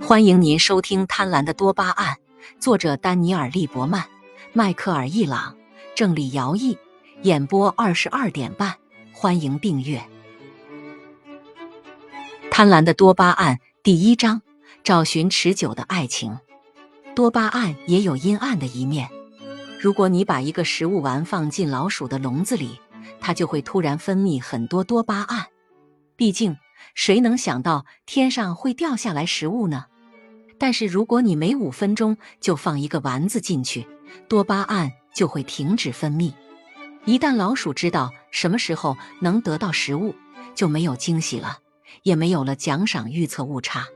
欢迎您收听《贪婪的多巴胺》，作者丹尼尔·利伯曼、迈克尔·伊朗，郑李尧译，演播二十二点半。欢迎订阅《贪婪的多巴胺》第一章：找寻持久的爱情。多巴胺也有阴暗的一面。如果你把一个食物丸放进老鼠的笼子里，它就会突然分泌很多多巴胺。毕竟，谁能想到天上会掉下来食物呢？但是如果你每五分钟就放一个丸子进去，多巴胺就会停止分泌。一旦老鼠知道什么时候能得到食物，就没有惊喜了，也没有了奖赏预测误差。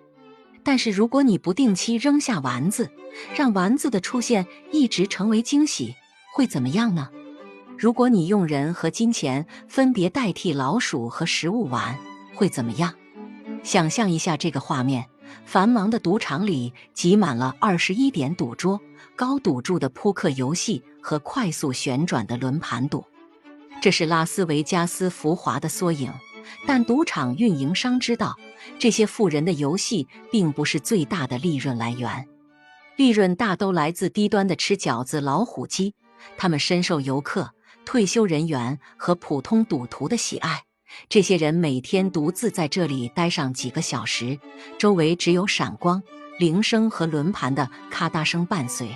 但是如果你不定期扔下丸子，让丸子的出现一直成为惊喜，会怎么样呢？如果你用人和金钱分别代替老鼠和食物丸，会怎么样？想象一下这个画面。繁忙的赌场里挤满了二十一点赌桌、高赌注的扑克游戏和快速旋转的轮盘赌。这是拉斯维加斯浮华的缩影。但赌场运营商知道，这些富人的游戏并不是最大的利润来源，利润大都来自低端的吃饺子老虎机。他们深受游客、退休人员和普通赌徒的喜爱。这些人每天独自在这里待上几个小时，周围只有闪光、铃声和轮盘的咔嗒声伴随。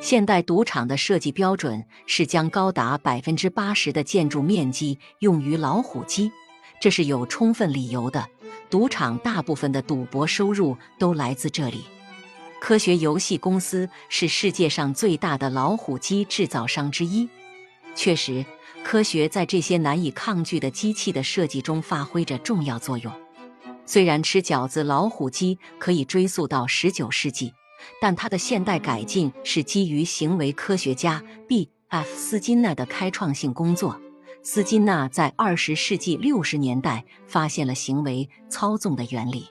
现代赌场的设计标准是将高达百分之八十的建筑面积用于老虎机，这是有充分理由的。赌场大部分的赌博收入都来自这里。科学游戏公司是世界上最大的老虎机制造商之一。确实。科学在这些难以抗拒的机器的设计中发挥着重要作用。虽然吃饺子老虎机可以追溯到十九世纪，但它的现代改进是基于行为科学家 B.F. 斯金纳的开创性工作。斯金纳在二十世纪六十年代发现了行为操纵的原理。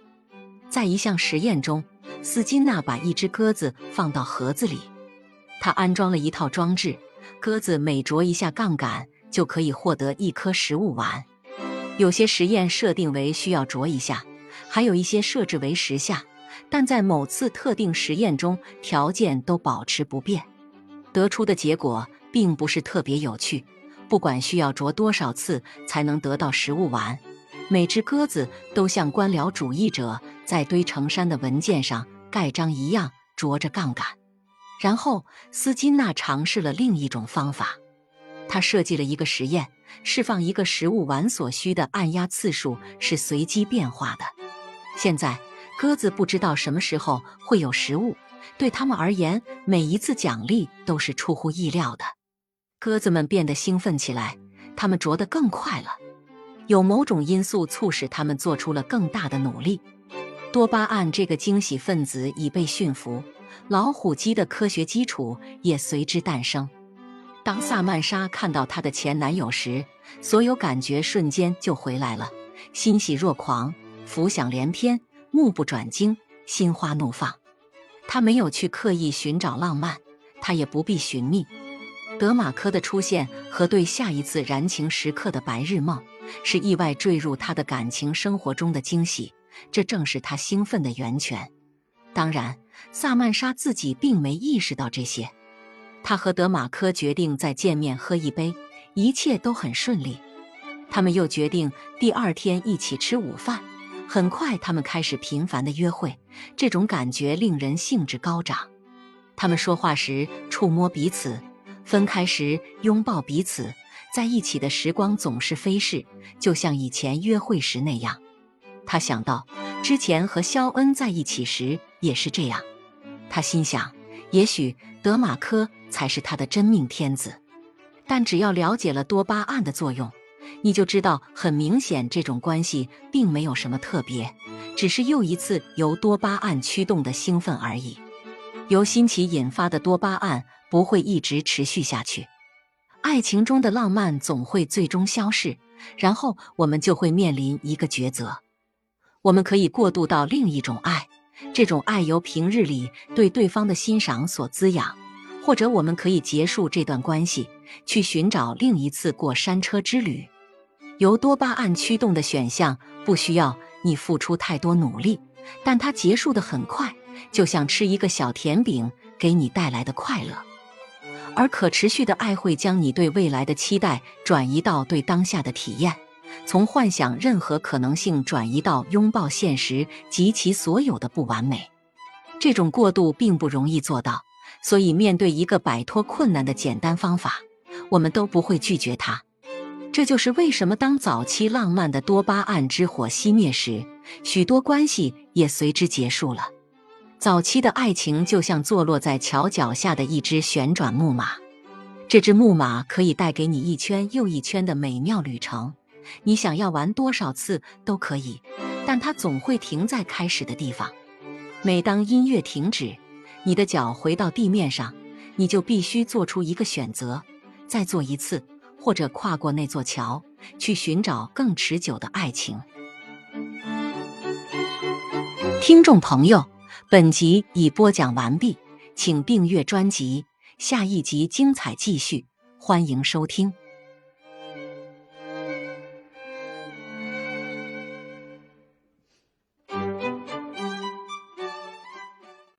在一项实验中，斯金纳把一只鸽子放到盒子里，他安装了一套装置，鸽子每啄一下杠杆。就可以获得一颗食物丸。有些实验设定为需要啄一下，还有一些设置为十下。但在某次特定实验中，条件都保持不变，得出的结果并不是特别有趣。不管需要啄多少次才能得到食物丸，每只鸽子都像官僚主义者在堆成山的文件上盖章一样啄着杠杆。然后，斯金纳尝试了另一种方法。他设计了一个实验，释放一个食物丸所需的按压次数是随机变化的。现在，鸽子不知道什么时候会有食物，对他们而言，每一次奖励都是出乎意料的。鸽子们变得兴奋起来，它们啄得更快了。有某种因素促使它们做出了更大的努力。多巴胺这个惊喜分子已被驯服，老虎机的科学基础也随之诞生。当萨曼莎看到她的前男友时，所有感觉瞬间就回来了，欣喜若狂，浮想联翩，目不转睛，心花怒放。她没有去刻意寻找浪漫，她也不必寻觅。德马科的出现和对下一次燃情时刻的白日梦，是意外坠入她的感情生活中的惊喜，这正是她兴奋的源泉。当然，萨曼莎自己并没意识到这些。他和德马科决定再见面喝一杯，一切都很顺利。他们又决定第二天一起吃午饭。很快，他们开始频繁的约会，这种感觉令人兴致高涨。他们说话时触摸彼此，分开时拥抱彼此，在一起的时光总是飞逝，就像以前约会时那样。他想到之前和肖恩在一起时也是这样。他心想，也许德马科。才是他的真命天子，但只要了解了多巴胺的作用，你就知道，很明显这种关系并没有什么特别，只是又一次由多巴胺驱动的兴奋而已。由新奇引发的多巴胺不会一直持续下去，爱情中的浪漫总会最终消逝，然后我们就会面临一个抉择：我们可以过渡到另一种爱，这种爱由平日里对对方的欣赏所滋养。或者我们可以结束这段关系，去寻找另一次过山车之旅。由多巴胺驱动的选项不需要你付出太多努力，但它结束的很快，就像吃一个小甜饼给你带来的快乐。而可持续的爱会将你对未来的期待转移到对当下的体验，从幻想任何可能性转移到拥抱现实及其所有的不完美。这种过渡并不容易做到，所以面对一个摆脱困难的简单方法，我们都不会拒绝它。这就是为什么当早期浪漫的多巴胺之火熄灭时，许多关系也随之结束了。早期的爱情就像坐落在桥脚下的一只旋转木马，这只木马可以带给你一圈又一圈的美妙旅程，你想要玩多少次都可以，但它总会停在开始的地方。每当音乐停止，你的脚回到地面上，你就必须做出一个选择，再做一次，或者跨过那座桥，去寻找更持久的爱情。听众朋友。本集已播讲完毕，请订阅专辑，下一集精彩继续，欢迎收听。